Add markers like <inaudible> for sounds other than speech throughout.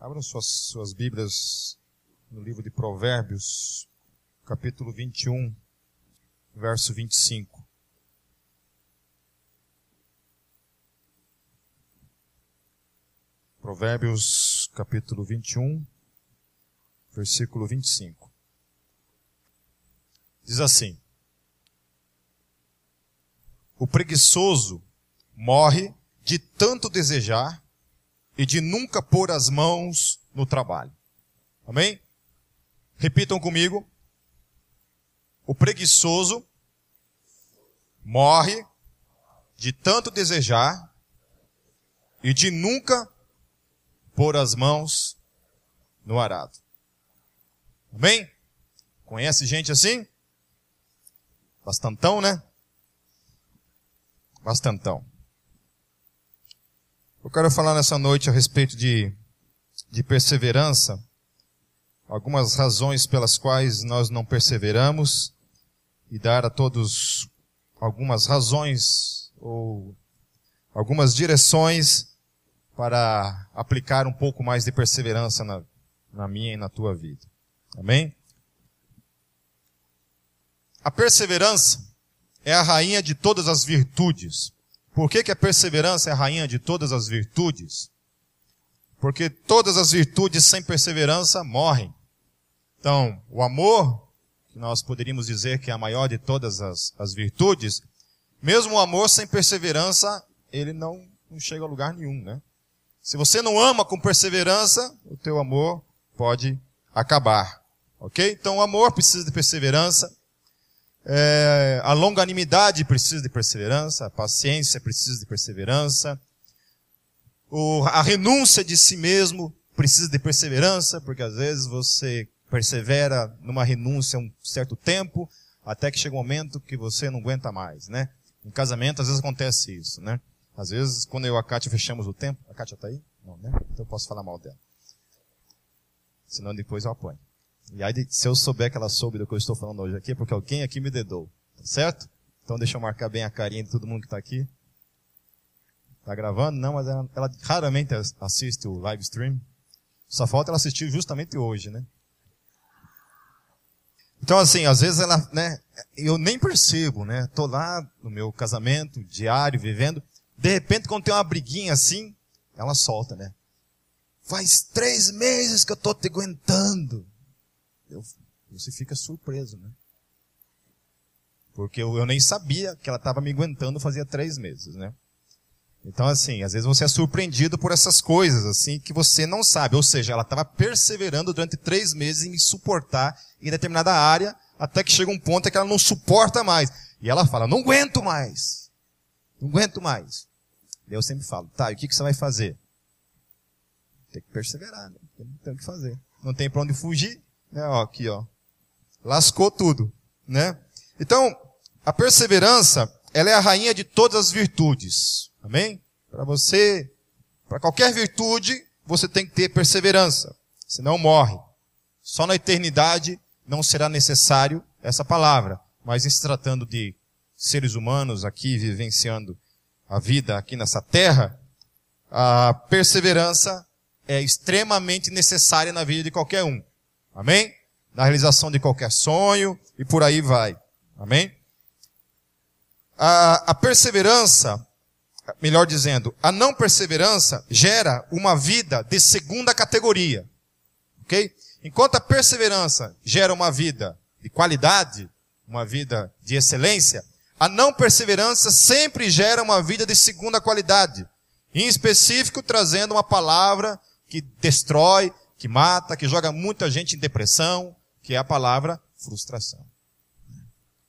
Abram suas, suas Bíblias no livro de Provérbios, capítulo 21, verso 25. Provérbios, capítulo 21, versículo 25. Diz assim: O preguiçoso morre de tanto desejar e de nunca pôr as mãos no trabalho. Amém? Repitam comigo. O preguiçoso morre de tanto desejar e de nunca pôr as mãos no arado. Amém? Conhece gente assim? Bastantão, né? Bastantão. Eu quero falar nessa noite a respeito de, de perseverança, algumas razões pelas quais nós não perseveramos e dar a todos algumas razões ou algumas direções para aplicar um pouco mais de perseverança na, na minha e na tua vida. Amém? A perseverança é a rainha de todas as virtudes. Por que, que a perseverança é a rainha de todas as virtudes? Porque todas as virtudes sem perseverança morrem. Então, o amor, que nós poderíamos dizer que é a maior de todas as, as virtudes, mesmo o amor sem perseverança, ele não, não chega a lugar nenhum, né? Se você não ama com perseverança, o teu amor pode acabar. Ok? Então o amor precisa de perseverança, é, a longanimidade precisa de perseverança, a paciência precisa de perseverança, o, a renúncia de si mesmo precisa de perseverança, porque às vezes você persevera numa renúncia um certo tempo, até que chega um momento que você não aguenta mais, né? Em casamento, às vezes acontece isso, né? Às vezes, quando eu e a Kátia fechamos o tempo, a Kátia está aí? Não, né? Então eu posso falar mal dela. Senão depois eu apanho. E aí, se eu souber que ela soube do que eu estou falando hoje aqui, é porque alguém aqui me dedou. Tá certo? Então deixa eu marcar bem a carinha de todo mundo que está aqui. Tá gravando? Não, mas ela, ela, raramente assiste o live stream. Só falta ela assistir justamente hoje, né? Então, assim, às vezes ela, né, eu nem percebo, né? Tô lá no meu casamento, diário, vivendo. De repente, quando tem uma briguinha assim, ela solta, né? Faz três meses que eu tô te aguentando eu, você fica surpreso, né? Porque eu, eu nem sabia que ela estava me aguentando fazia três meses, né? Então, assim, às vezes você é surpreendido por essas coisas, assim, que você não sabe. Ou seja, ela estava perseverando durante três meses em me suportar em determinada área, até que chega um ponto em que ela não suporta mais. E ela fala, não aguento mais. Não aguento mais. E eu sempre falo, tá, e o que, que você vai fazer? Tem que perseverar, né? Tem, o que fazer. Não tem para onde fugir. Né, ó, aqui, ó. Lascou tudo, né? Então, a perseverança, ela é a rainha de todas as virtudes. Amém? Para você, para qualquer virtude, você tem que ter perseverança, senão morre. Só na eternidade não será necessário essa palavra, mas em se tratando de seres humanos aqui vivenciando a vida aqui nessa terra, a perseverança é extremamente necessária na vida de qualquer um. Amém? Na realização de qualquer sonho e por aí vai. Amém? A, a perseverança, melhor dizendo, a não perseverança gera uma vida de segunda categoria. Ok? Enquanto a perseverança gera uma vida de qualidade, uma vida de excelência, a não perseverança sempre gera uma vida de segunda qualidade. Em específico, trazendo uma palavra que destrói, que mata, que joga muita gente em depressão, que é a palavra frustração.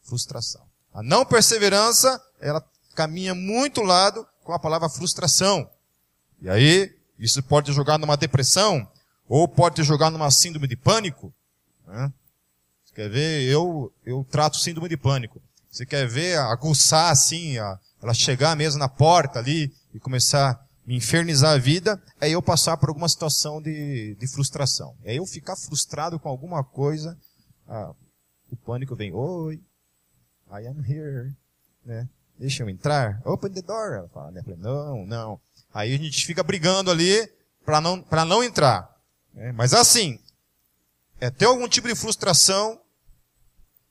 Frustração. A não perseverança, ela caminha muito lado com a palavra frustração. E aí, isso pode jogar numa depressão, ou pode jogar numa síndrome de pânico. Né? Você quer ver? Eu, eu trato síndrome de pânico. Você quer ver aguçar assim, a, ela chegar mesmo na porta ali e começar me infernizar a vida, é eu passar por alguma situação de, de frustração. É eu ficar frustrado com alguma coisa, ah, o pânico vem, oi, I am here, né? Deixa eu entrar, open the door. Ela fala, né? não, não. Aí a gente fica brigando ali para não, não entrar. É, mas assim, é ter algum tipo de frustração,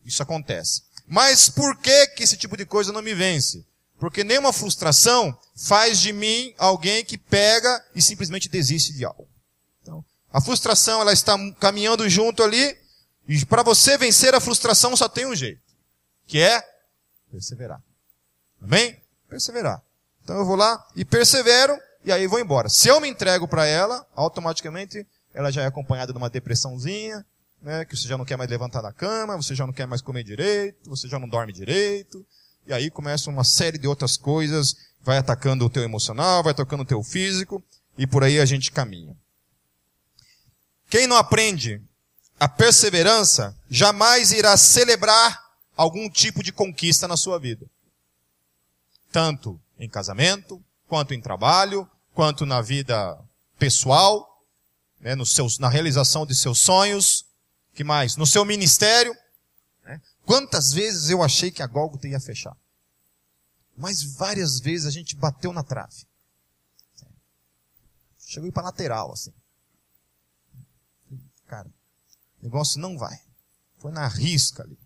isso acontece. Mas por que que esse tipo de coisa não me vence? Porque nenhuma frustração faz de mim alguém que pega e simplesmente desiste de algo. Então, a frustração ela está caminhando junto ali e para você vencer a frustração só tem um jeito, que é perseverar. Amém? Perseverar. Então eu vou lá e persevero e aí vou embora. Se eu me entrego para ela, automaticamente ela já é acompanhada de uma depressãozinha, né, que você já não quer mais levantar da cama, você já não quer mais comer direito, você já não dorme direito, e aí começa uma série de outras coisas, vai atacando o teu emocional, vai atacando o teu físico, e por aí a gente caminha. Quem não aprende a perseverança, jamais irá celebrar algum tipo de conquista na sua vida. Tanto em casamento, quanto em trabalho, quanto na vida pessoal, né, nos seus, na realização de seus sonhos, que mais? No seu ministério. Né? Quantas vezes eu achei que a Gólgota ia fechar? Mas várias vezes a gente bateu na trave. Chegou para lateral, assim. Cara, o negócio não vai. Foi na risca ali.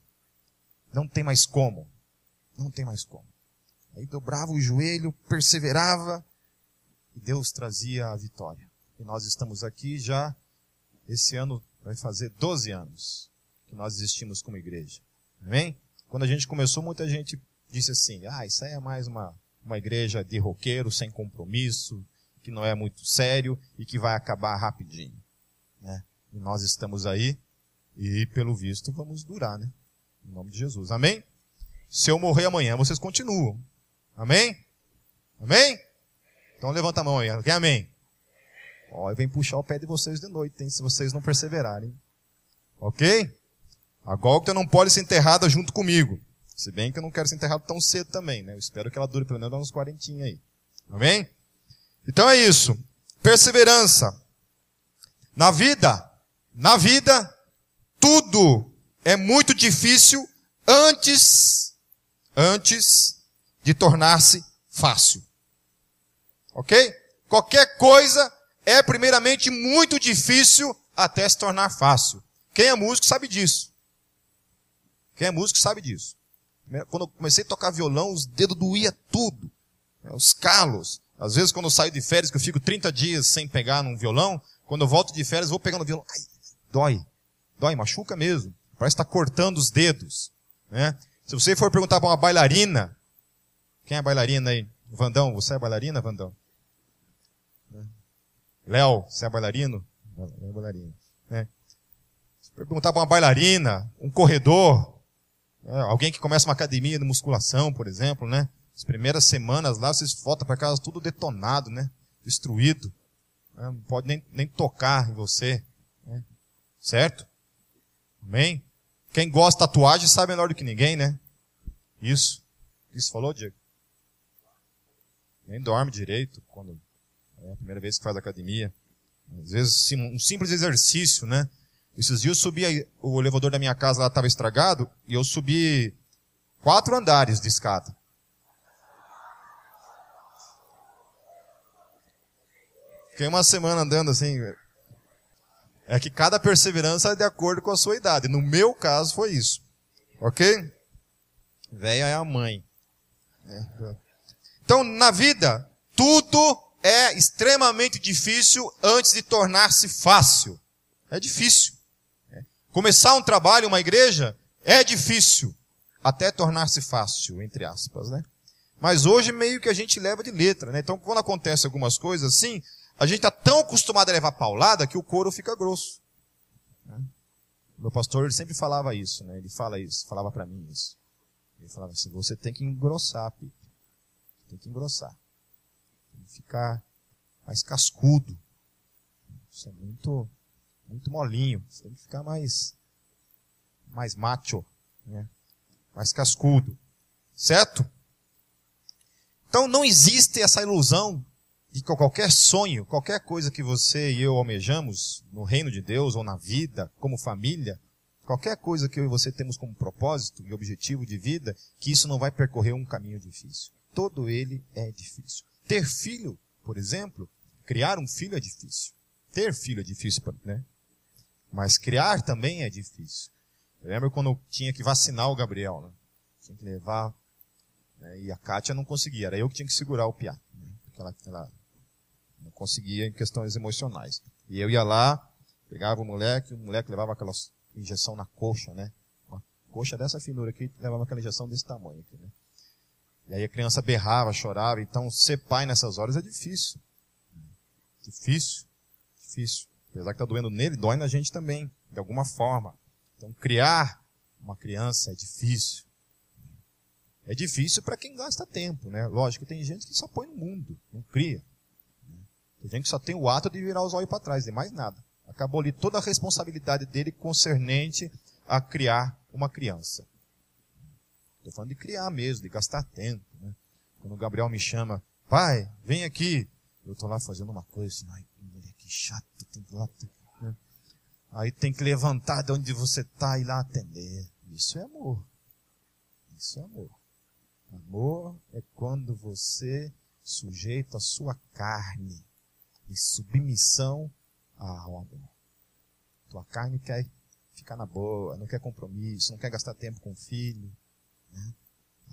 Não tem mais como. Não tem mais como. Aí dobrava o joelho, perseverava, e Deus trazia a vitória. E nós estamos aqui já, esse ano vai fazer 12 anos que nós existimos como igreja. Amém? Quando a gente começou, muita gente disse assim, ah, isso aí é mais uma, uma igreja de roqueiro, sem compromisso, que não é muito sério e que vai acabar rapidinho. Né? E nós estamos aí e, pelo visto, vamos durar, né? Em nome de Jesus. Amém? Se eu morrer amanhã, vocês continuam. Amém? Amém? Então levanta a mão aí. Quem amém? Ó, eu venho puxar o pé de vocês de noite, hein, se vocês não perseverarem. Ok? A Gólgota não pode ser enterrada junto comigo. Se bem que eu não quero ser enterrado tão cedo também, né? Eu espero que ela dure pelo menos uns quarentinha aí. Amém? Então é isso. Perseverança. Na vida, na vida, tudo é muito difícil antes, antes de tornar-se fácil. Ok? Qualquer coisa é primeiramente muito difícil até se tornar fácil. Quem é músico sabe disso. Quem é músico sabe disso. Quando eu comecei a tocar violão, os dedos doía tudo. Né, os calos. Às vezes quando eu saio de férias, que eu fico 30 dias sem pegar num violão, quando eu volto de férias, vou pegando o violão. Ai, dói. Dói, machuca mesmo. Parece estar tá cortando os dedos. Né? Se você for perguntar para uma bailarina, quem é bailarina aí? Vandão, você é bailarina, Vandão? Léo, você é bailarino? Não, não é bailarino. Né? Se perguntar para uma bailarina, um corredor, né? alguém que começa uma academia de musculação, por exemplo, né? As primeiras semanas lá, vocês voltam para casa tudo detonado, né? Destruído. Né? Não pode nem, nem tocar em você. Né? Certo? Amém? Quem gosta de tatuagem sabe melhor do que ninguém, né? Isso. Isso falou, Diego? Nem dorme direito quando é a primeira vez que faz academia. Às vezes, um simples exercício, né? Esses dias eu subi, o elevador da minha casa lá estava estragado, e eu subi quatro andares de escada. Fiquei uma semana andando assim. É que cada perseverança é de acordo com a sua idade. No meu caso foi isso. Ok? Véia é a mãe. É. Então, na vida, tudo é extremamente difícil antes de tornar-se fácil. É difícil. Começar um trabalho, uma igreja, é difícil. Até tornar-se fácil, entre aspas, né? Mas hoje meio que a gente leva de letra, né? Então quando acontece algumas coisas assim, a gente está tão acostumado a levar paulada que o couro fica grosso. Né? Meu pastor ele sempre falava isso, né? Ele fala isso, falava para mim isso. Ele falava assim, você tem que engrossar, Pipe. Tem que engrossar ficar mais cascudo. Isso é muito, muito molinho. Você tem que ficar mais, mais macho, né? mais cascudo. Certo? Então não existe essa ilusão de que qualquer sonho, qualquer coisa que você e eu almejamos no reino de Deus ou na vida, como família, qualquer coisa que eu e você temos como propósito e objetivo de vida, que isso não vai percorrer um caminho difícil. Todo ele é difícil. Ter filho, por exemplo, criar um filho é difícil. ter filho é difícil, né? Mas criar também é difícil. Eu lembro quando eu tinha que vacinar o Gabriel, né? Tinha que levar, né? e a Kátia não conseguia, era eu que tinha que segurar o piá. Né? Porque ela, ela não conseguia em questões emocionais. E eu ia lá, pegava o moleque, o moleque levava aquela injeção na coxa, né? Uma coxa dessa finura aqui, levava aquela injeção desse tamanho aqui, né? E aí a criança berrava, chorava, então ser pai nessas horas é difícil. Difícil. Difícil. Apesar que está doendo nele, dói na gente também, de alguma forma. Então, criar uma criança é difícil. É difícil para quem gasta tempo, né? Lógico, tem gente que só põe no mundo, não cria. Tem gente que só tem o ato de virar os olhos para trás, e mais nada. Acabou ali toda a responsabilidade dele concernente a criar uma criança. Estou falando de criar mesmo, de gastar tempo. Né? Quando o Gabriel me chama, pai, vem aqui. Eu estou lá fazendo uma coisa assim, ai, que chato, tem que lá. Né? Aí tem que levantar de onde você está e lá atender. Isso é amor. Isso é amor. Amor é quando você sujeita a sua carne em submissão ao amor. Tua carne quer ficar na boa, não quer compromisso, não quer gastar tempo com o filho. Né?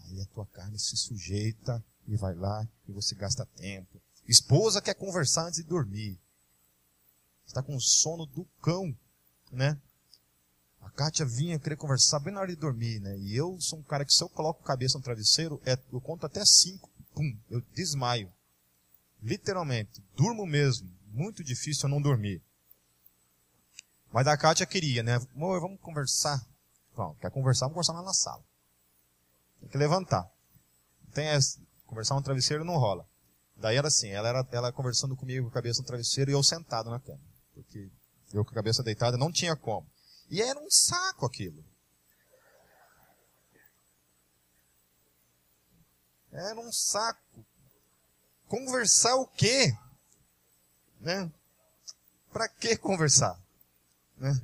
Aí a tua carne se sujeita e vai lá e você gasta tempo. Esposa quer conversar antes de dormir. Está com sono do cão, né? A Kátia vinha querer conversar bem na hora de dormir, né? E eu sou um cara que se eu coloco a cabeça no travesseiro, é, eu conto até cinco, pum, eu desmaio. Literalmente, durmo mesmo. Muito difícil eu não dormir. Mas a Kátia queria, né? Amor, vamos conversar. Pronto, quer conversar, vamos conversar lá na sala. Tem que levantar. Tem essa, conversar no travesseiro não rola. Daí era assim, ela era ela conversando comigo com a cabeça no travesseiro e eu sentado na cama. Porque eu com a cabeça deitada não tinha como. E era um saco aquilo. Era um saco. Conversar o quê? Né? Para que conversar? Né?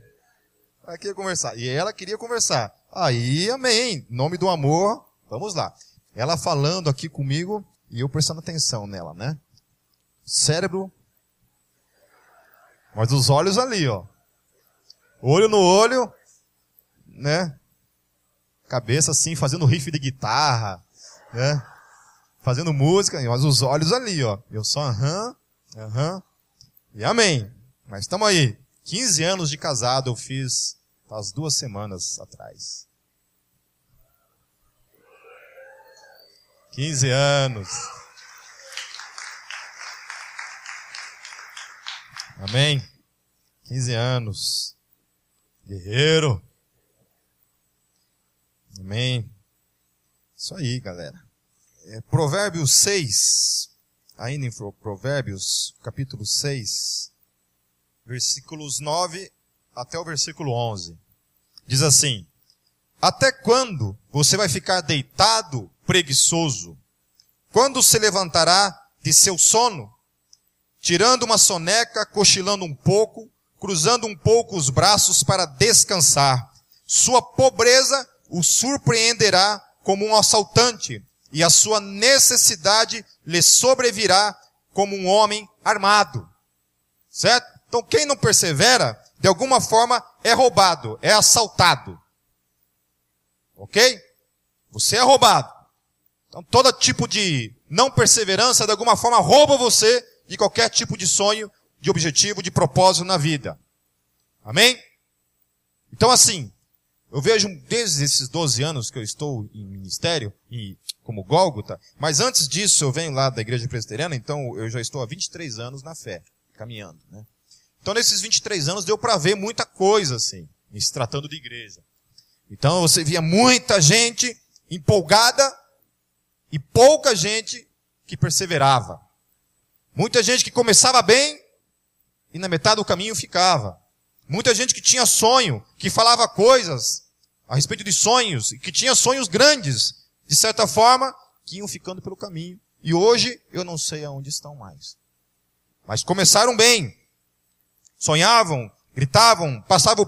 Para que conversar? E ela queria conversar. Aí, amém. Nome do amor, vamos lá. Ela falando aqui comigo e eu prestando atenção nela, né? Cérebro. Mas os olhos ali, ó. Olho no olho, né? Cabeça assim, fazendo riff de guitarra, né? Fazendo música, mas os olhos ali, ó. Eu só aham, aham. E amém. Mas estamos aí. 15 anos de casado eu fiz as duas semanas atrás. 15 anos. Amém? 15 anos. Guerreiro. Amém. Isso aí, galera. É, Provérbios 6, ainda em Provérbios, capítulo 6, versículos 9 até o versículo 11. Diz assim: Até quando você vai ficar deitado, preguiçoso? Quando se levantará de seu sono? Tirando uma soneca, cochilando um pouco, cruzando um pouco os braços para descansar. Sua pobreza o surpreenderá como um assaltante, e a sua necessidade lhe sobrevirá como um homem armado. Certo? Então quem não persevera, de alguma forma é roubado, é assaltado. Ok? Você é roubado. Então todo tipo de não perseverança, de alguma forma, rouba você de qualquer tipo de sonho, de objetivo, de propósito na vida. Amém? Então assim, eu vejo desde esses 12 anos que eu estou em ministério, e como Gólgota, mas antes disso eu venho lá da igreja presbiteriana, então eu já estou há 23 anos na fé, caminhando, né? Então, nesses 23 anos, deu para ver muita coisa, assim, se tratando de igreja. Então, você via muita gente empolgada e pouca gente que perseverava. Muita gente que começava bem e na metade do caminho ficava. Muita gente que tinha sonho, que falava coisas a respeito de sonhos, e que tinha sonhos grandes, de certa forma, que iam ficando pelo caminho. E hoje eu não sei aonde estão mais. Mas começaram bem, sonhavam, gritavam, passavam,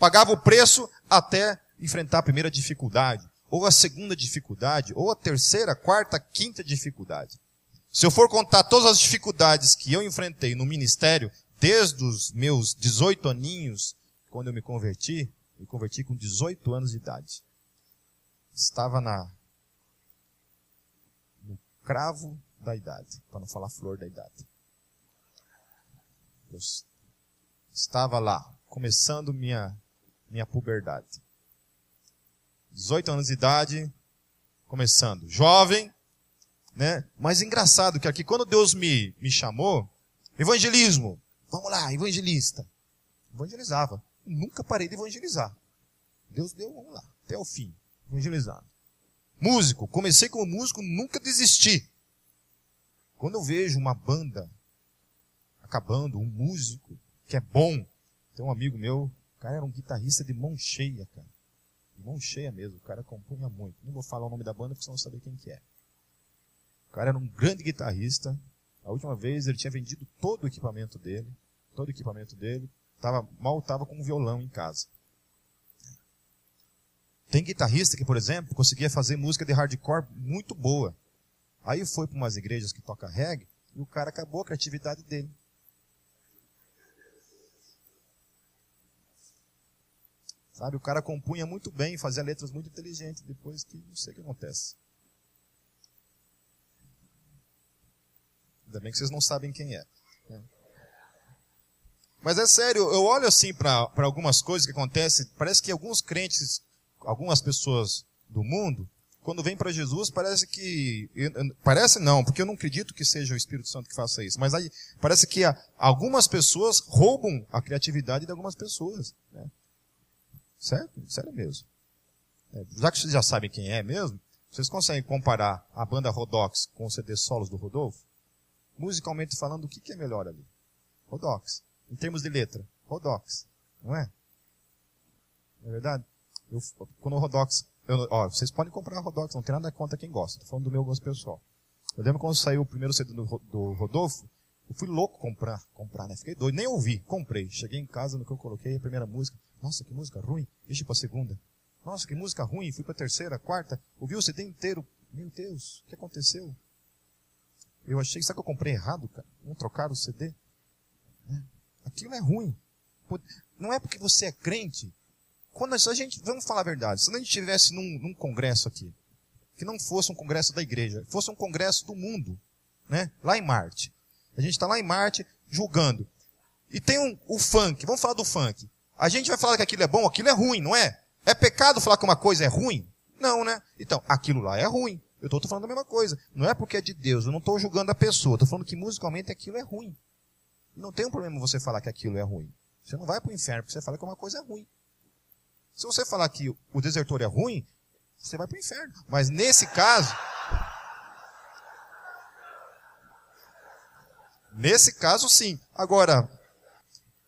pagavam o preço até enfrentar a primeira dificuldade, ou a segunda dificuldade, ou a terceira, quarta, quinta dificuldade. Se eu for contar todas as dificuldades que eu enfrentei no ministério, desde os meus 18 aninhos, quando eu me converti, me converti com 18 anos de idade. Estava na no cravo da idade, para não falar flor da idade. Eu estava lá, começando minha minha puberdade. 18 anos de idade, começando. Jovem, né? Mas engraçado que aqui, quando Deus me, me chamou, evangelismo, vamos lá, evangelista. Evangelizava. Nunca parei de evangelizar. Deus deu, vamos lá, até o fim, evangelizando. Músico, comecei como músico, nunca desisti. Quando eu vejo uma banda acabando, um músico que é bom, tem um amigo meu, o cara era um guitarrista de mão cheia, cara. De mão cheia mesmo, o cara compunha muito. Não vou falar o nome da banda porque senão não saber quem que é. Cara era um grande guitarrista. A última vez ele tinha vendido todo o equipamento dele. Todo o equipamento dele. Tava, mal estava com um violão em casa. Tem guitarrista que, por exemplo, conseguia fazer música de hardcore muito boa. Aí foi para umas igrejas que toca reggae e o cara acabou a criatividade dele. Sabe, o cara compunha muito bem, fazia letras muito inteligentes, depois que não sei o que acontece. Ainda bem que vocês não sabem quem é. Mas é sério, eu olho assim para algumas coisas que acontecem, parece que alguns crentes, algumas pessoas do mundo, quando vêm para Jesus, parece que. Parece não, porque eu não acredito que seja o Espírito Santo que faça isso. Mas aí parece que algumas pessoas roubam a criatividade de algumas pessoas. Né? Certo? Sério mesmo. É, já que vocês já sabem quem é mesmo, vocês conseguem comparar a banda Rodox com o CD solos do Rodolfo? Musicalmente falando, o que, que é melhor ali? Rodox. Em termos de letra, Rodox. Não é? Não é verdade? Eu, quando o Rodox. Eu, ó, vocês podem comprar Rodox, não tem nada contra quem gosta. Estou falando do meu gosto pessoal. Eu lembro quando saiu o primeiro CD do, do Rodolfo, eu fui louco comprar, comprar, né? Fiquei doido, nem ouvi, comprei. Cheguei em casa, no que eu coloquei, a primeira música. Nossa, que música ruim. Deixa a segunda. Nossa, que música ruim. Fui para a terceira, quarta. Ouvi o CD inteiro. Meu Deus, o que aconteceu? Eu achei, sabe que eu comprei errado, cara? Não trocaram o CD? É. Aquilo é ruim. Não é porque você é crente. Quando a gente, vamos falar a verdade, se a gente estivesse num, num congresso aqui, que não fosse um congresso da igreja, fosse um congresso do mundo, né? Lá em Marte. A gente está lá em Marte julgando. E tem um, o funk, vamos falar do funk. A gente vai falar que aquilo é bom, aquilo é ruim, não é? É pecado falar que uma coisa é ruim? Não, né? Então, aquilo lá é ruim. Eu estou falando a mesma coisa. Não é porque é de Deus, eu não estou julgando a pessoa. Estou falando que musicalmente aquilo é ruim. Não tem um problema você falar que aquilo é ruim. Você não vai para o inferno porque você fala que uma coisa é ruim. Se você falar que o desertor é ruim, você vai para o inferno. Mas nesse caso. Nesse caso, sim. Agora.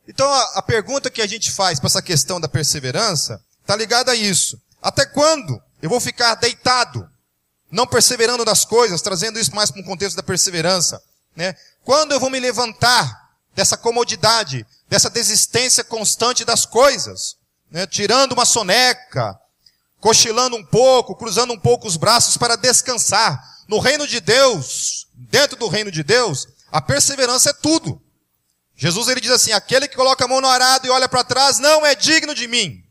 Então a, a pergunta que a gente faz para essa questão da perseverança está ligada a isso. Até quando eu vou ficar deitado não perseverando nas coisas, trazendo isso mais para um contexto da perseverança. Né? Quando eu vou me levantar dessa comodidade, dessa desistência constante das coisas, né? tirando uma soneca, cochilando um pouco, cruzando um pouco os braços para descansar. No reino de Deus, dentro do reino de Deus, a perseverança é tudo. Jesus ele diz assim: aquele que coloca a mão no arado e olha para trás não é digno de mim.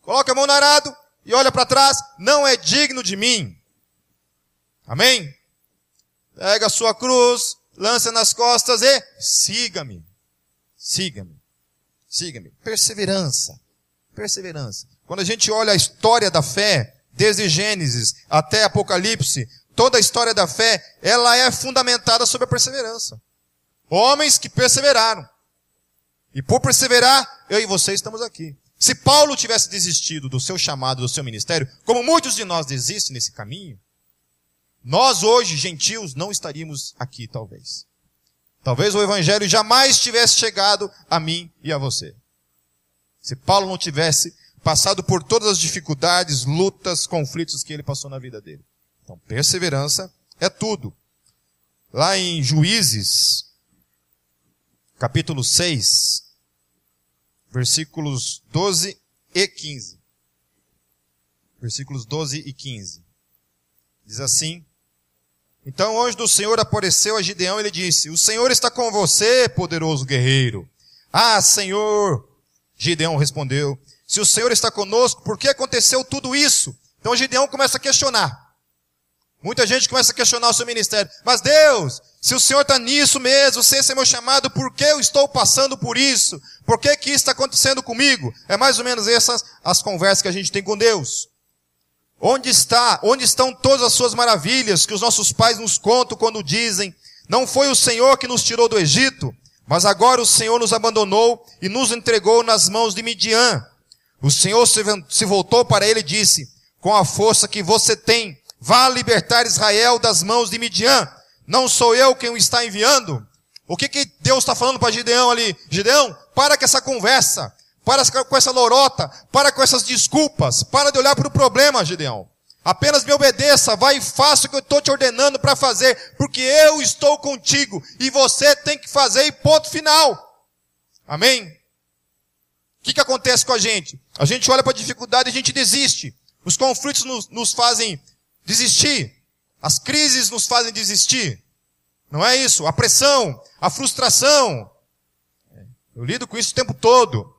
Coloca a mão no arado, e olha para trás, não é digno de mim. Amém? Pega a sua cruz, lança nas costas e siga-me. Siga-me. Siga-me. Perseverança. Perseverança. Quando a gente olha a história da fé, desde Gênesis até Apocalipse, toda a história da fé, ela é fundamentada sobre a perseverança. Homens que perseveraram. E por perseverar, eu e você estamos aqui. Se Paulo tivesse desistido do seu chamado, do seu ministério, como muitos de nós desistem nesse caminho, nós hoje, gentios, não estaríamos aqui, talvez. Talvez o evangelho jamais tivesse chegado a mim e a você. Se Paulo não tivesse passado por todas as dificuldades, lutas, conflitos que ele passou na vida dele. Então, perseverança é tudo. Lá em Juízes, capítulo 6, versículos 12 e 15. Versículos 12 e 15. Diz assim: Então o anjo do Senhor apareceu a Gideão e ele disse, o Senhor está com você, poderoso guerreiro. Ah, Senhor, Gideão respondeu, se o Senhor está conosco, por que aconteceu tudo isso? Então Gideão começa a questionar. Muita gente começa a questionar o seu ministério. Mas Deus, se o Senhor está nisso mesmo, se esse é meu chamado, por que eu estou passando por isso? Por que que isso está acontecendo comigo? É mais ou menos essas as conversas que a gente tem com Deus. Onde está, onde estão todas as suas maravilhas que os nossos pais nos contam quando dizem, não foi o Senhor que nos tirou do Egito, mas agora o Senhor nos abandonou e nos entregou nas mãos de Midian. O Senhor se voltou para ele e disse, com a força que você tem, Vá libertar Israel das mãos de Midian. Não sou eu quem o está enviando? O que, que Deus está falando para Gideão ali? Gideão, para com essa conversa. Para com essa lorota. Para com essas desculpas. Para de olhar para o problema, Gideão. Apenas me obedeça, vai e faça o que eu estou te ordenando para fazer, porque eu estou contigo e você tem que fazer e ponto final. Amém? O que, que acontece com a gente? A gente olha para a dificuldade e a gente desiste. Os conflitos nos, nos fazem desistir. As crises nos fazem desistir. Não é isso? A pressão, a frustração. Eu lido com isso o tempo todo.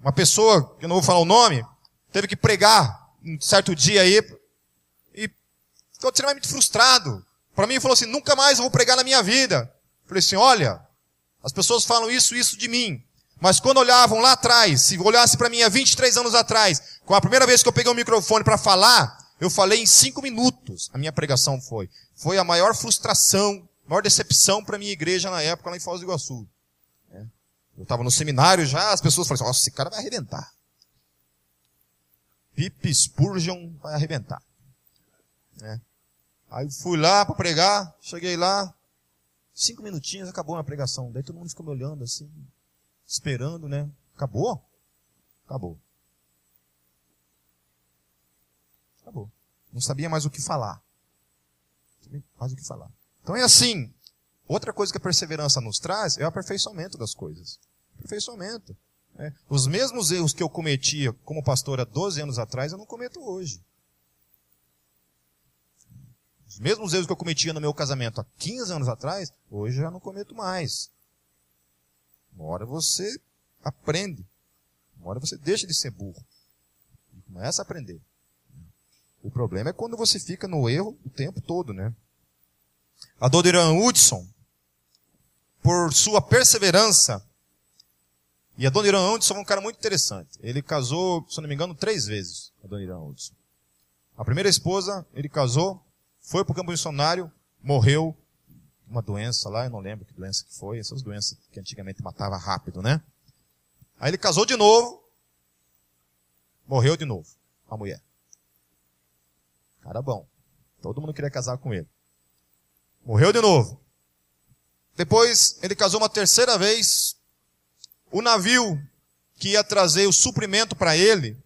Uma pessoa, que eu não vou falar o nome, teve que pregar um certo dia aí e ficou extremamente frustrado. Para mim, falou assim: nunca mais eu vou pregar na minha vida. Eu falei assim: olha, as pessoas falam isso, isso de mim. Mas quando olhavam lá atrás, se olhasse para mim há 23 anos atrás, com a primeira vez que eu peguei o microfone para falar, eu falei em cinco minutos, a minha pregação foi. Foi a maior frustração, maior decepção para minha igreja na época lá em Foz do Iguaçu. É. Eu estava no seminário já, as pessoas falaram assim, nossa, esse cara vai arrebentar. Pip Spurgeon vai arrebentar. É. Aí fui lá para pregar, cheguei lá, cinco minutinhos, acabou a pregação. Daí todo mundo ficou me olhando assim, esperando, né? Acabou? Acabou. Acabou. Não sabia mais o que falar. Mais o que falar. Então é assim. Outra coisa que a perseverança nos traz é o aperfeiçoamento das coisas. Aperfeiçoamento. É. Os mesmos erros que eu cometia como pastor há 12 anos atrás, eu não cometo hoje. Os mesmos erros que eu cometia no meu casamento há 15 anos atrás, hoje eu já não cometo mais. Uma hora você aprende. Uma hora você deixa de ser burro. E começa a aprender. O problema é quando você fica no erro o tempo todo, né? A Dodiran Hudson, por sua perseverança, e a Doniran Hudson é um cara muito interessante. Ele casou, se não me engano, três vezes, a Doniran Hudson. A primeira esposa, ele casou, foi para o campo missionário, morreu, uma doença lá, eu não lembro que doença que foi, essas doenças que antigamente matava rápido, né? Aí ele casou de novo, morreu de novo, a mulher. Cara bom. Todo mundo queria casar com ele. Morreu de novo. Depois ele casou uma terceira vez. O navio que ia trazer o suprimento para ele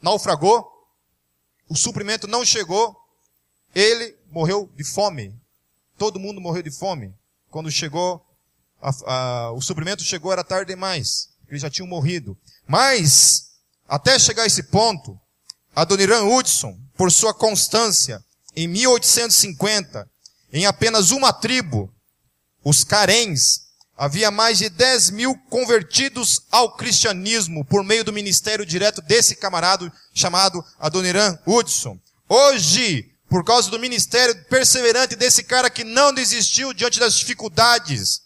naufragou. O suprimento não chegou. Ele morreu de fome. Todo mundo morreu de fome. Quando chegou, a, a, o suprimento chegou, era tarde demais. Eles já tinham morrido. Mas, até chegar a esse ponto, Adoniran Hudson, por sua constância, em 1850, em apenas uma tribo, os Carens, havia mais de 10 mil convertidos ao cristianismo por meio do ministério direto desse camarada chamado Adoniran Hudson. Hoje, por causa do ministério perseverante desse cara que não desistiu diante das dificuldades,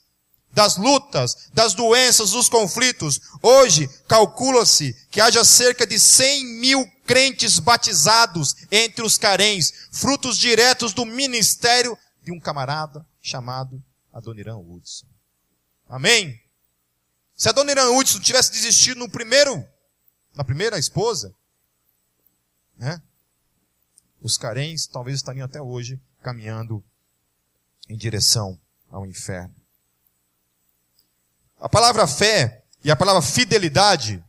das lutas, das doenças, dos conflitos. Hoje, calcula-se que haja cerca de 100 mil crentes batizados entre os carens, frutos diretos do ministério de um camarada chamado Adoniran Hudson. Amém? Se Adoniran Hudson tivesse desistido no primeiro, na primeira esposa, né? Os carens talvez estariam até hoje caminhando em direção ao inferno. A palavra fé e a palavra fidelidade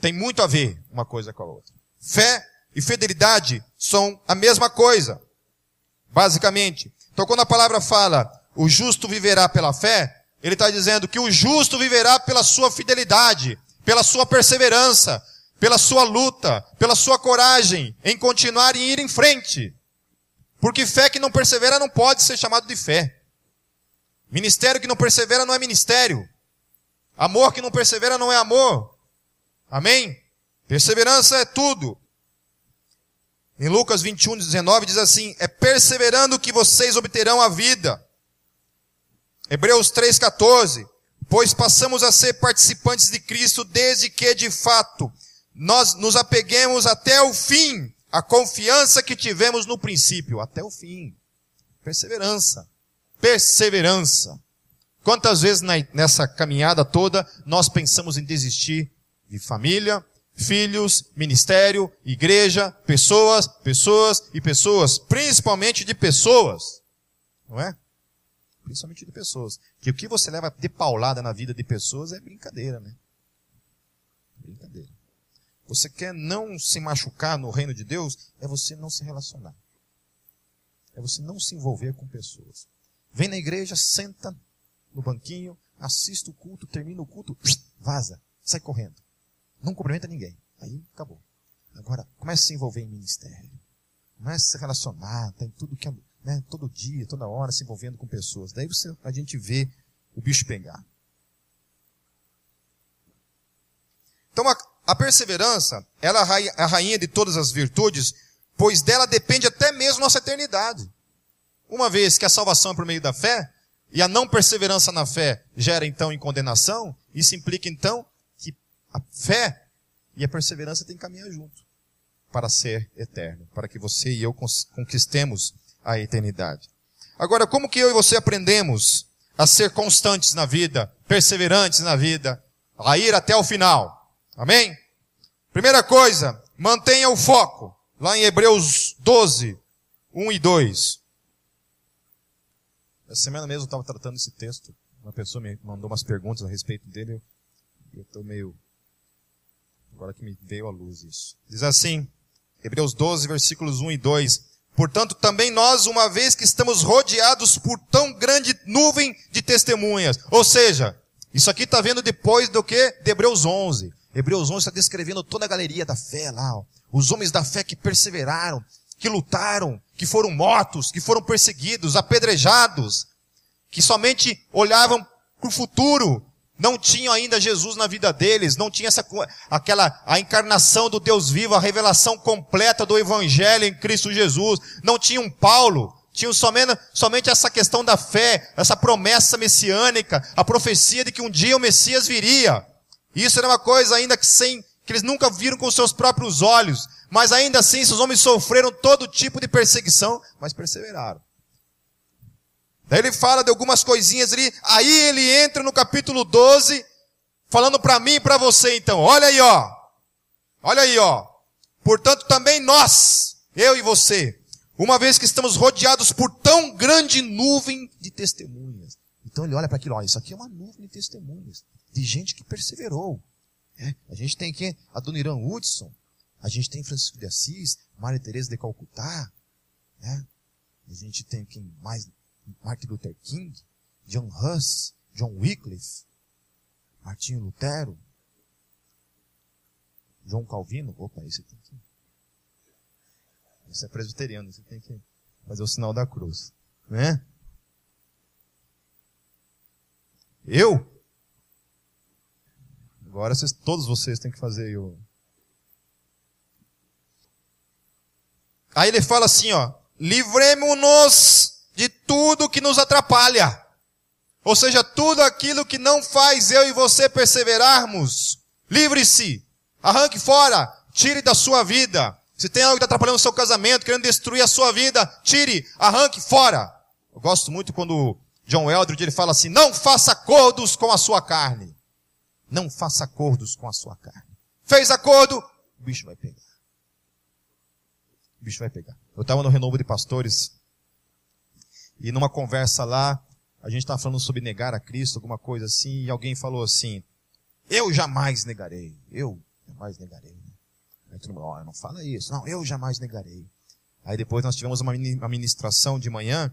tem muito a ver uma coisa com a outra. Fé e fidelidade são a mesma coisa, basicamente. Então, quando a palavra fala o justo viverá pela fé, ele está dizendo que o justo viverá pela sua fidelidade, pela sua perseverança. pela sua luta, pela sua coragem em continuar e ir em frente. Porque fé que não persevera não pode ser chamado de fé. Ministério que não persevera não é ministério. Amor que não persevera não é amor. Amém? Perseverança é tudo. Em Lucas 21, 19 diz assim: É perseverando que vocês obterão a vida. Hebreus 3,14. Pois passamos a ser participantes de Cristo desde que, de fato, nós nos apeguemos até o fim, a confiança que tivemos no princípio, até o fim. Perseverança. Perseverança. Quantas vezes nessa caminhada toda nós pensamos em desistir de família, filhos, ministério, igreja, pessoas, pessoas e pessoas, principalmente de pessoas. Não é? Principalmente de pessoas. Que o que você leva de paulada na vida de pessoas é brincadeira, né? Brincadeira. Você quer não se machucar no reino de Deus, é você não se relacionar. É você não se envolver com pessoas. Vem na igreja, senta no banquinho, assiste o culto, termina o culto, vaza, sai correndo. Não cumprimenta ninguém. Aí acabou. Agora, comece a se envolver em ministério. Comece a se relacionar, tem tudo que é, né, todo dia, toda hora, se envolvendo com pessoas. Daí você, a gente vê o bicho pegar. Então, a, a perseverança, ela é a rainha de todas as virtudes, pois dela depende até mesmo nossa eternidade. Uma vez que a salvação é por meio da fé, e a não perseverança na fé gera então em condenação, isso implica então a fé e a perseverança têm que caminhar junto para ser eterno, para que você e eu conquistemos a eternidade. Agora, como que eu e você aprendemos a ser constantes na vida, perseverantes na vida, a ir até o final? Amém? Primeira coisa, mantenha o foco. Lá em Hebreus 12, 1 e 2. Essa semana mesmo eu estava tratando esse texto. Uma pessoa me mandou umas perguntas a respeito dele. Eu estou meio. Agora que me veio à luz isso. Diz assim, Hebreus 12, versículos 1 e 2. Portanto, também nós, uma vez que estamos rodeados por tão grande nuvem de testemunhas. Ou seja, isso aqui está vendo depois do que? De Hebreus 11. Hebreus 11 está descrevendo toda a galeria da fé lá. Ó. Os homens da fé que perseveraram, que lutaram, que foram mortos, que foram perseguidos, apedrejados, que somente olhavam para o futuro, não tinham ainda Jesus na vida deles, não tinha essa, aquela, a encarnação do Deus vivo, a revelação completa do Evangelho em Cristo Jesus, não tinham Paulo, tinham somente, somente essa questão da fé, essa promessa messiânica, a profecia de que um dia o Messias viria. Isso era uma coisa ainda que sem, que eles nunca viram com seus próprios olhos, mas ainda assim, esses homens sofreram todo tipo de perseguição, mas perseveraram. Daí ele fala de algumas coisinhas ali, aí ele entra no capítulo 12, falando para mim e para você então. Olha aí, ó. Olha aí, ó. Portanto, também nós, eu e você, uma vez que estamos rodeados por tão grande nuvem de testemunhas. Então ele olha para aquilo, ó, isso aqui é uma nuvem de testemunhas, de gente que perseverou. É, a gente tem aqui a Hudson, a gente tem Francisco de Assis, Maria Teresa de Calcutá, né? A gente tem quem mais? Martin Luther King, John Huss, John Wycliffe, Martinho Lutero, João Calvino. Opa, esse tem que. Esse é presbiteriano, você tem que fazer o sinal da cruz, né? Eu? Agora vocês, todos vocês têm que fazer o Aí ele fala assim, ó, livremos-nos tudo que nos atrapalha. Ou seja, tudo aquilo que não faz eu e você perseverarmos. Livre-se. Arranque fora. Tire da sua vida. Se tem algo que está atrapalhando o seu casamento, querendo destruir a sua vida, tire, arranque fora. Eu gosto muito quando John Eldridge ele fala assim, não faça acordos com a sua carne. Não faça acordos com a sua carne. Fez acordo, o bicho vai pegar o bicho vai pegar. Eu estava no renovo de pastores e numa conversa lá, a gente estava falando sobre negar a Cristo, alguma coisa assim, e alguém falou assim, eu jamais negarei, eu jamais negarei. Aí todo mundo, oh, não fala isso, não, eu jamais negarei. Aí depois nós tivemos uma ministração de manhã,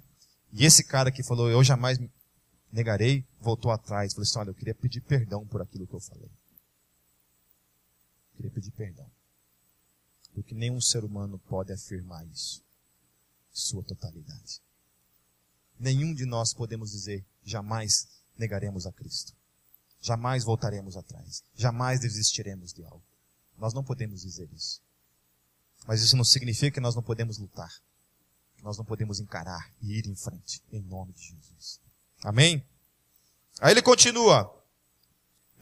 e esse cara que falou, eu jamais negarei, voltou atrás, falou assim, olha, eu queria pedir perdão por aquilo que eu falei. queria pedir perdão. Porque nenhum ser humano pode afirmar isso, sua totalidade. Nenhum de nós podemos dizer, jamais negaremos a Cristo. Jamais voltaremos atrás. Jamais desistiremos de algo. Nós não podemos dizer isso. Mas isso não significa que nós não podemos lutar. Que nós não podemos encarar e ir em frente. Em nome de Jesus. Amém? Aí ele continua.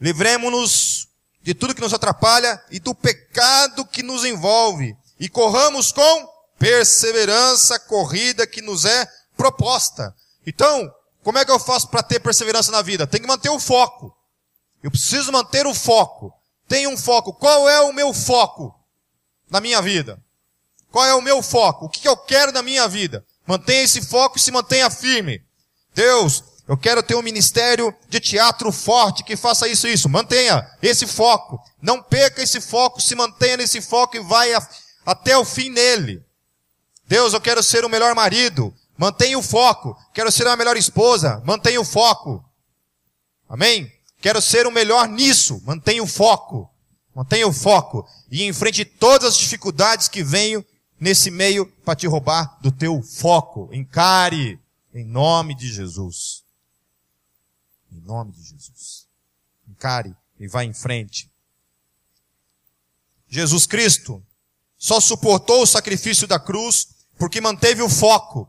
Livremos-nos de tudo que nos atrapalha e do pecado que nos envolve. E corramos com perseverança a corrida que nos é proposta. Então, como é que eu faço para ter perseverança na vida? Tem que manter o foco. Eu preciso manter o foco. Tenho um foco. Qual é o meu foco na minha vida? Qual é o meu foco? O que eu quero na minha vida? Mantenha esse foco e se mantenha firme. Deus, eu quero ter um ministério de teatro forte que faça isso e isso. Mantenha esse foco. Não perca esse foco, se mantenha nesse foco e vai a, até o fim nele. Deus, eu quero ser o melhor marido. Mantenha o foco. Quero ser a melhor esposa. Mantenha o foco. Amém? Quero ser o melhor nisso. Mantenha o foco. Mantenha o foco. E enfrente todas as dificuldades que venham nesse meio para te roubar do teu foco. Encare em nome de Jesus. Em nome de Jesus. Encare e vá em frente. Jesus Cristo só suportou o sacrifício da cruz porque manteve o foco.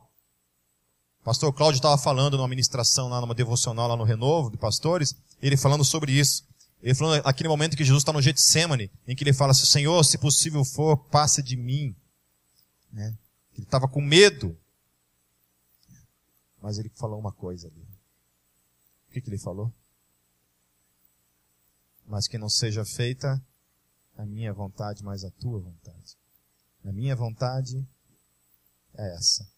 Pastor Cláudio estava falando numa ministração lá, numa devocional lá no Renovo de Pastores, ele falando sobre isso. Ele falando aquele momento que Jesus está no Getsemane, em que ele fala assim, Senhor, se possível for, passe de mim. Né? Ele estava com medo. Mas ele falou uma coisa ali. O que, que ele falou? Mas que não seja feita a minha vontade, mas a tua vontade. A minha vontade é essa.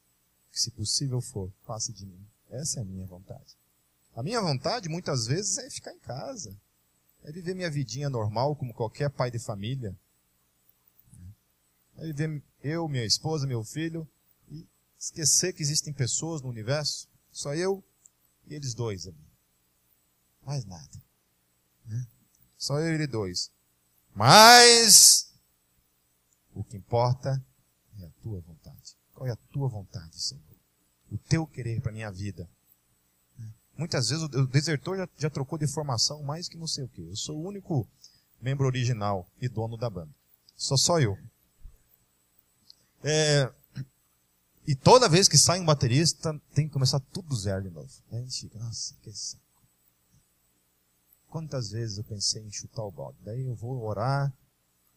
Se possível for, passe de mim. Essa é a minha vontade. A minha vontade, muitas vezes, é ficar em casa. É viver minha vidinha normal, como qualquer pai de família. É viver eu, minha esposa, meu filho, e esquecer que existem pessoas no universo. Só eu e eles dois ali. Mais nada. Né? Só eu e ele dois. Mas o que importa é a tua vontade. Qual é a tua vontade, Senhor? O teu querer para minha vida. Muitas vezes o desertor já, já trocou de formação mais que não sei o que. Eu sou o único membro original e dono da banda. Sou só eu. É, e toda vez que sai um baterista, tem que começar tudo zero de novo. Aí a gente fica, nossa, que saco. Quantas vezes eu pensei em chutar o balde? Daí eu vou orar.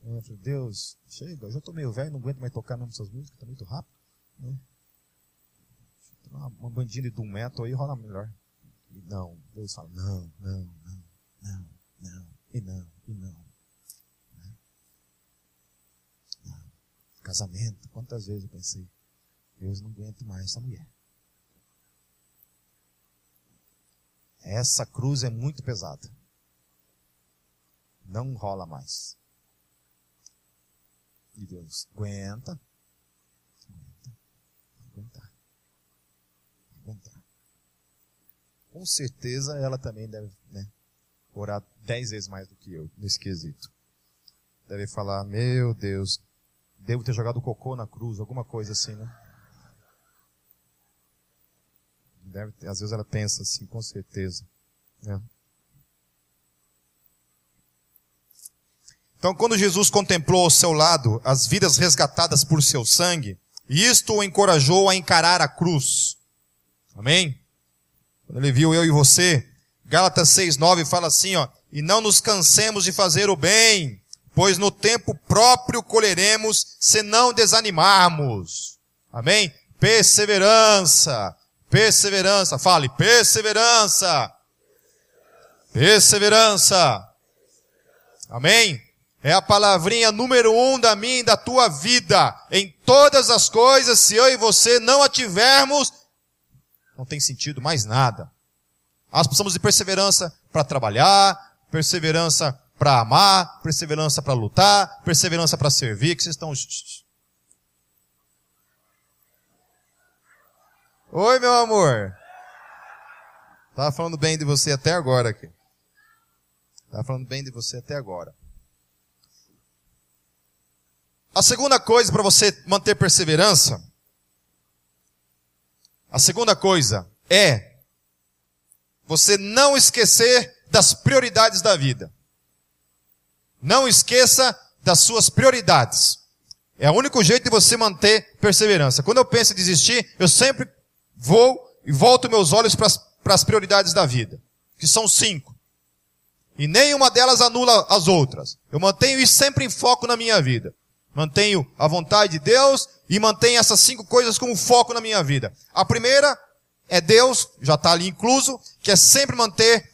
Eu falei, Deus, chega, eu já tô meio velho, não aguento mais tocar mesmo essas músicas, tá muito rápido. Né? Uma, bandinha de doom metal aí rola melhor. E não. Deus fala, não, não, não, não, não, e não, e não. Né? não. Casamento, quantas vezes eu pensei, Deus não aguento mais essa mulher. Essa cruz é muito pesada. Não rola mais. E Deus aguenta, aguenta, aguentar, aguentar com certeza ela também deve né, orar dez vezes mais do que eu nesse quesito. Deve falar, meu Deus, devo ter jogado cocô na cruz, alguma coisa assim, né? Deve ter, às vezes ela pensa assim, com certeza. Né? Então, quando Jesus contemplou ao seu lado as vidas resgatadas por seu sangue, isto o encorajou a encarar a cruz. Amém? Quando ele viu eu e você, Gálatas 6:9 fala assim, ó: "E não nos cansemos de fazer o bem, pois no tempo próprio colheremos se não desanimarmos." Amém? Perseverança. Perseverança. Fale, perseverança. Perseverança. Amém? É a palavrinha número um da minha e da tua vida. Em todas as coisas, se eu e você não a tivermos, não tem sentido mais nada. Nós precisamos de perseverança para trabalhar, perseverança para amar, perseverança para lutar, perseverança para servir, que vocês estão... Oi, meu amor. Tava falando bem de você até agora aqui. Tava falando bem de você até agora. A segunda coisa para você manter perseverança, a segunda coisa é você não esquecer das prioridades da vida. Não esqueça das suas prioridades. É o único jeito de você manter perseverança. Quando eu penso em desistir, eu sempre vou e volto meus olhos para as prioridades da vida, que são cinco. E nenhuma delas anula as outras. Eu mantenho isso sempre em foco na minha vida. Mantenho a vontade de Deus e mantenho essas cinco coisas como foco na minha vida. A primeira é Deus, já está ali incluso, que é sempre manter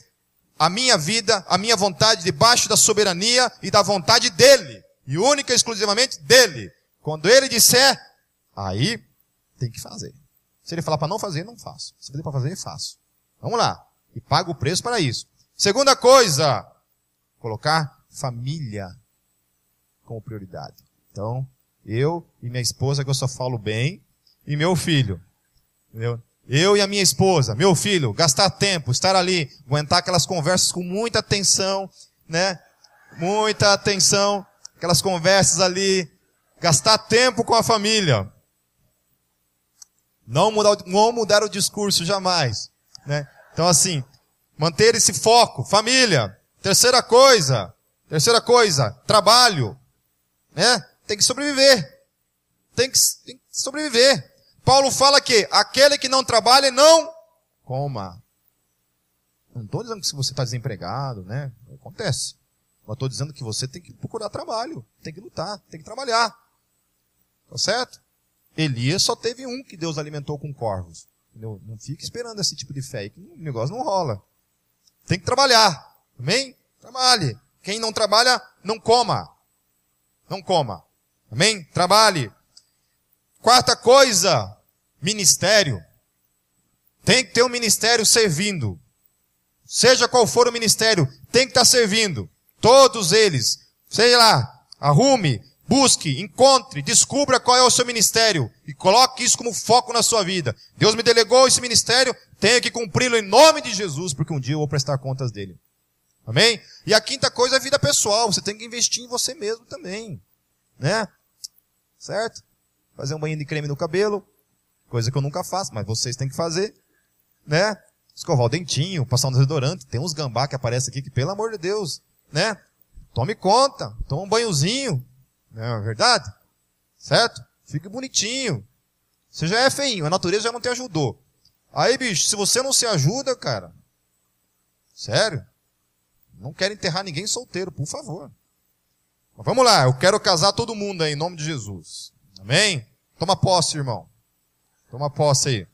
a minha vida, a minha vontade debaixo da soberania e da vontade dele. E única e exclusivamente dele. Quando ele disser, aí tem que fazer. Se ele falar para não fazer, não faço. Se ele para fazer, faço. Vamos lá. E pago o preço para isso. Segunda coisa, colocar família como prioridade. Então, eu e minha esposa, que eu só falo bem, e meu filho. Entendeu? Eu e a minha esposa, meu filho, gastar tempo, estar ali, aguentar aquelas conversas com muita atenção, né? Muita atenção, aquelas conversas ali, gastar tempo com a família. Não mudar, não mudar o discurso jamais, né? Então assim, manter esse foco, família. Terceira coisa, terceira coisa, trabalho, né? Tem que sobreviver. Tem que, tem que sobreviver. Paulo fala que aquele que não trabalha não coma. Não estou dizendo que se você está desempregado, né? Acontece. Mas estou dizendo que você tem que procurar trabalho, tem que lutar, tem que trabalhar. Tá certo? Elias só teve um que Deus alimentou com corvos. Entendeu? Não fique esperando esse tipo de fé que o negócio não rola. Tem que trabalhar. Amém? Trabalhe. Quem não trabalha, não coma. Não coma. Amém? Trabalhe. Quarta coisa, ministério. Tem que ter um ministério servindo. Seja qual for o ministério, tem que estar servindo. Todos eles. Sei lá, arrume, busque, encontre, descubra qual é o seu ministério e coloque isso como foco na sua vida. Deus me delegou esse ministério, tenho que cumpri-lo em nome de Jesus, porque um dia eu vou prestar contas dele. Amém? E a quinta coisa é a vida pessoal. Você tem que investir em você mesmo também. Né? Certo? Fazer um banho de creme no cabelo, Coisa que eu nunca faço, mas vocês têm que fazer, né? Escovar o dentinho, passar um desodorante. Tem uns gambá que aparecem aqui que, pelo amor de Deus, né? Tome conta, toma um banhozinho. Não é verdade? Certo? Fique bonitinho. Você já é feinho, a natureza já não te ajudou. Aí, bicho, se você não se ajuda, cara, sério, não quero enterrar ninguém solteiro, por favor. Mas vamos lá, eu quero casar todo mundo aí, em nome de Jesus. Amém? Toma posse, irmão. Toma posse aí.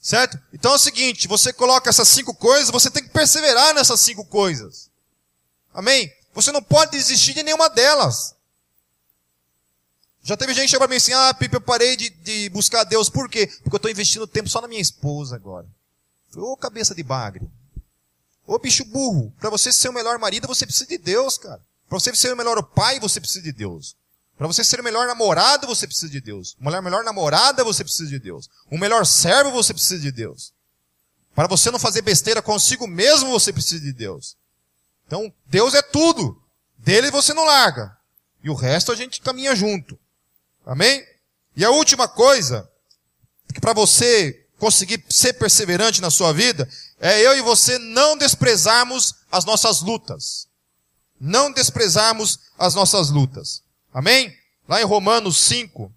Certo? Então é o seguinte, você coloca essas cinco coisas, você tem que perseverar nessas cinco coisas. Amém? Você não pode desistir de nenhuma delas. Já teve gente que chegou pra mim assim, ah, Pipe, eu parei de, de buscar Deus. Por quê? Porque eu estou investindo tempo só na minha esposa agora. Ô oh, cabeça de bagre. Ô oh, bicho burro. Para você ser o melhor marido, você precisa de Deus, cara. Para você ser o melhor pai, você precisa de Deus. Para você ser o melhor namorado, você precisa de Deus. Uma melhor namorada, você precisa de Deus. Um melhor servo, você precisa de Deus. Para você não fazer besteira consigo mesmo, você precisa de Deus. Então, Deus é tudo. Dele você não larga. E o resto a gente caminha junto. Amém? E a última coisa, que para você conseguir ser perseverante na sua vida, é eu e você não desprezarmos as nossas lutas. Não desprezarmos as nossas lutas. Amém? Lá em Romanos 5.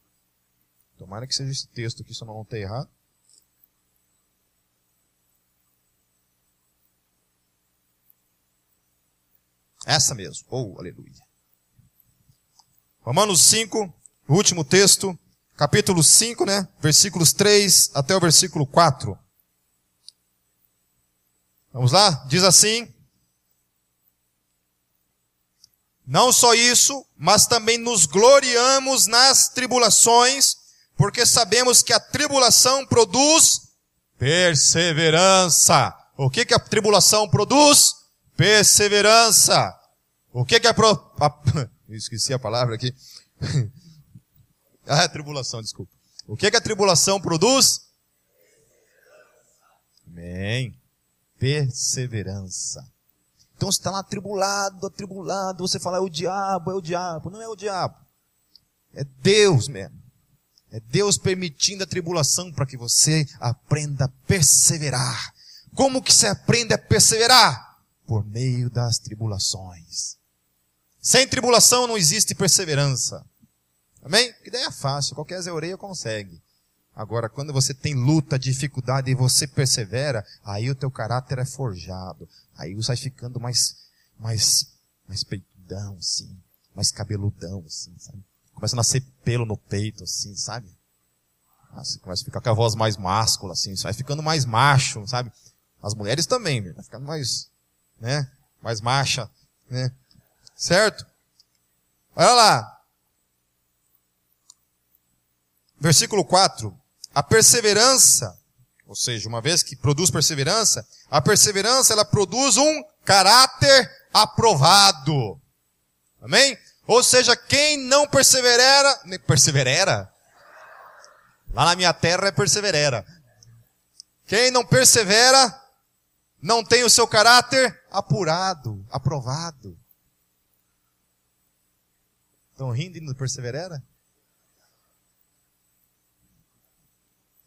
Tomara que seja esse texto aqui, se eu não estou errado. Essa mesmo. Oh, aleluia. Romanos 5, o último texto, capítulo 5, né? Versículos 3 até o versículo 4. Vamos lá? Diz assim: Não só isso, mas também nos gloriamos nas tribulações, porque sabemos que a tribulação produz perseverança. O que que a tribulação produz? Perseverança. O que que a, pro... a... <laughs> esqueci a palavra aqui. <laughs> ah, tribulação, desculpa. O que que a tribulação produz? Amém. Perseverança. Então você está lá atribulado, atribulado, você fala, é o diabo, é o diabo. Não é o diabo. É Deus mesmo. É Deus permitindo a tribulação para que você aprenda a perseverar. Como que você aprende a perseverar? Por meio das tribulações. Sem tribulação não existe perseverança. Amém? Que ideia fácil, qualquer zeureia consegue. Agora, quando você tem luta, dificuldade e você persevera, aí o teu caráter é forjado. Aí você vai ficando mais, mais, mais peitudão, assim, mais cabeludão, assim, sabe? Começa a nascer pelo no peito, assim, sabe? Você começa a ficar com a voz mais máscula, assim, vai ficando mais macho, sabe? As mulheres também, vai ficando mais, né? Mais macha, né? Certo? Olha lá. Versículo 4. A perseverança, ou seja, uma vez que produz perseverança, a perseverança ela produz um caráter aprovado. Amém? Ou seja, quem não persevera, perseverera? Lá na minha terra é perseverera. Quem não persevera, não tem o seu caráter apurado, aprovado. Estão rindo e perseverera?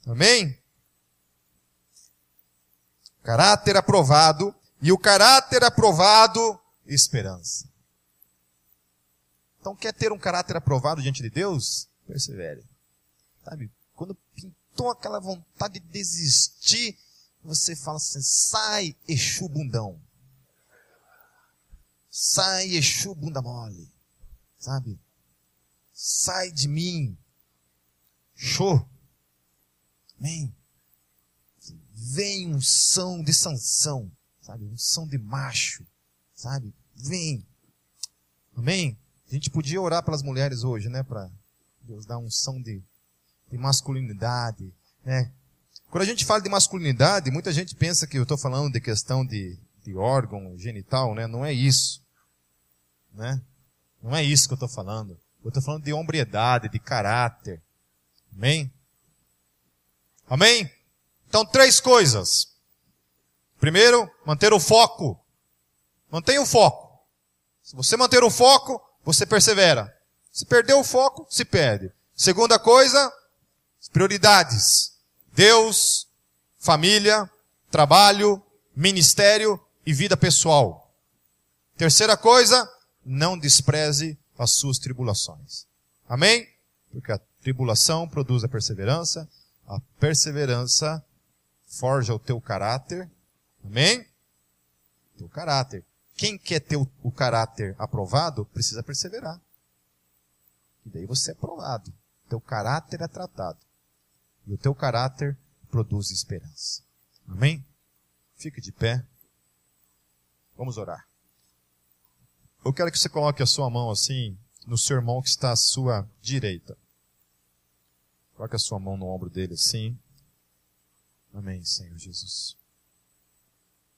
Amém? Caráter aprovado e o caráter aprovado, esperança. Então, quer ter um caráter aprovado diante de Deus? Persevere. Sabe? Quando pintou aquela vontade de desistir, você fala assim: sai, Exu bundão. Sai, Exu bunda mole. Sabe? Sai de mim. Show. Amém. Vem um som de sanção, sabe? Um som de macho, sabe? Vem. Amém? A gente podia orar pelas mulheres hoje, né? Para Deus dar um som de, de masculinidade, né? Quando a gente fala de masculinidade, muita gente pensa que eu estou falando de questão de, de órgão genital, né? Não é isso. Né? Não é isso que eu estou falando. Eu estou falando de hombridade, de caráter. Amém? Amém? Então, três coisas. Primeiro, manter o foco. Mantenha o foco. Se você manter o foco, você persevera. Se perder o foco, se perde. Segunda coisa, prioridades. Deus, família, trabalho, ministério e vida pessoal. Terceira coisa, não despreze as suas tribulações. Amém? Porque a tribulação produz a perseverança, a perseverança forja o teu caráter. Amém? Teu caráter. Quem quer ter o, caráter aprovado, precisa perseverar. E daí você é aprovado. Teu caráter é tratado. E o teu caráter produz esperança. Amém? Fique de pé. Vamos orar. Eu quero que você coloque a sua mão assim no seu irmão que está à sua direita. Coloque a sua mão no ombro dele assim. Amém, Senhor Jesus.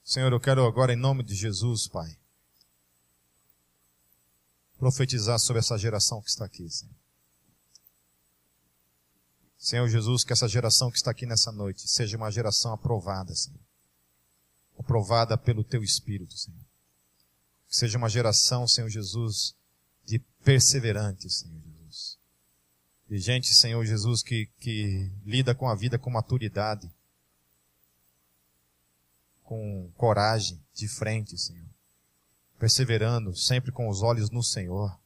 Senhor, eu quero agora, em nome de Jesus, Pai, profetizar sobre essa geração que está aqui, Senhor. Senhor Jesus, que essa geração que está aqui nessa noite seja uma geração aprovada, Senhor. Aprovada pelo Teu Espírito, Senhor. Que seja uma geração, Senhor Jesus, de perseverantes, Senhor Jesus. De gente, Senhor Jesus, que, que lida com a vida com maturidade com coragem de frente, Senhor. Perseverando sempre com os olhos no Senhor.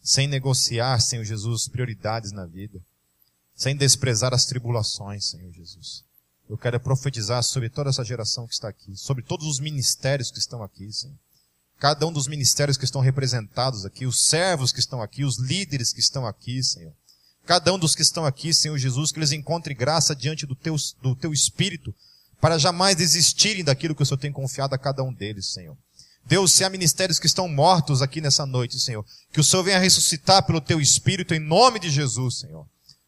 Sem negociar, Senhor Jesus, prioridades na vida. Sem desprezar as tribulações, Senhor Jesus. Eu quero profetizar sobre toda essa geração que está aqui, sobre todos os ministérios que estão aqui, Senhor. Cada um dos ministérios que estão representados aqui, os servos que estão aqui, os líderes que estão aqui, Senhor. Cada um dos que estão aqui, Senhor Jesus, que eles encontrem graça diante do teu, do teu Espírito, para jamais desistirem daquilo que o Senhor tem confiado a cada um deles, Senhor. Deus, se há ministérios que estão mortos aqui nessa noite, Senhor, que o Senhor venha ressuscitar pelo teu Espírito em nome de Jesus, Senhor.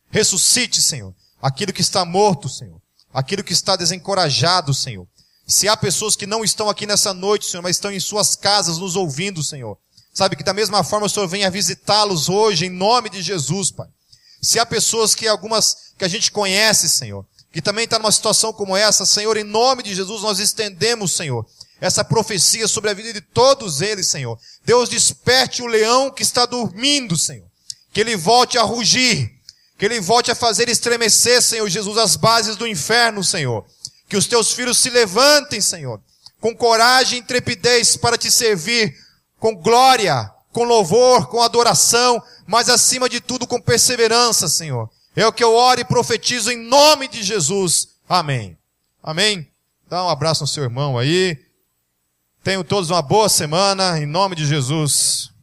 Ressuscite, Senhor, aquilo que está morto, Senhor. Aquilo que está desencorajado, Senhor. Se há pessoas que não estão aqui nessa noite, Senhor, mas estão em suas casas nos ouvindo, Senhor. Sabe que da mesma forma o Senhor venha visitá-los hoje em nome de Jesus, Pai. Se há pessoas que algumas que a gente conhece, Senhor, que também está numa situação como essa, Senhor, em nome de Jesus, nós estendemos, Senhor, essa profecia sobre a vida de todos eles, Senhor. Deus desperte o leão que está dormindo, Senhor. Que ele volte a rugir, que ele volte a fazer estremecer, Senhor Jesus, as bases do inferno, Senhor. Que os teus filhos se levantem, Senhor, com coragem e intrepidez para te servir, com glória, com louvor, com adoração, mas acima de tudo com perseverança, Senhor. É o que eu oro e profetizo em nome de Jesus. Amém. Amém. Dá um abraço no seu irmão aí. Tenham todos uma boa semana, em nome de Jesus.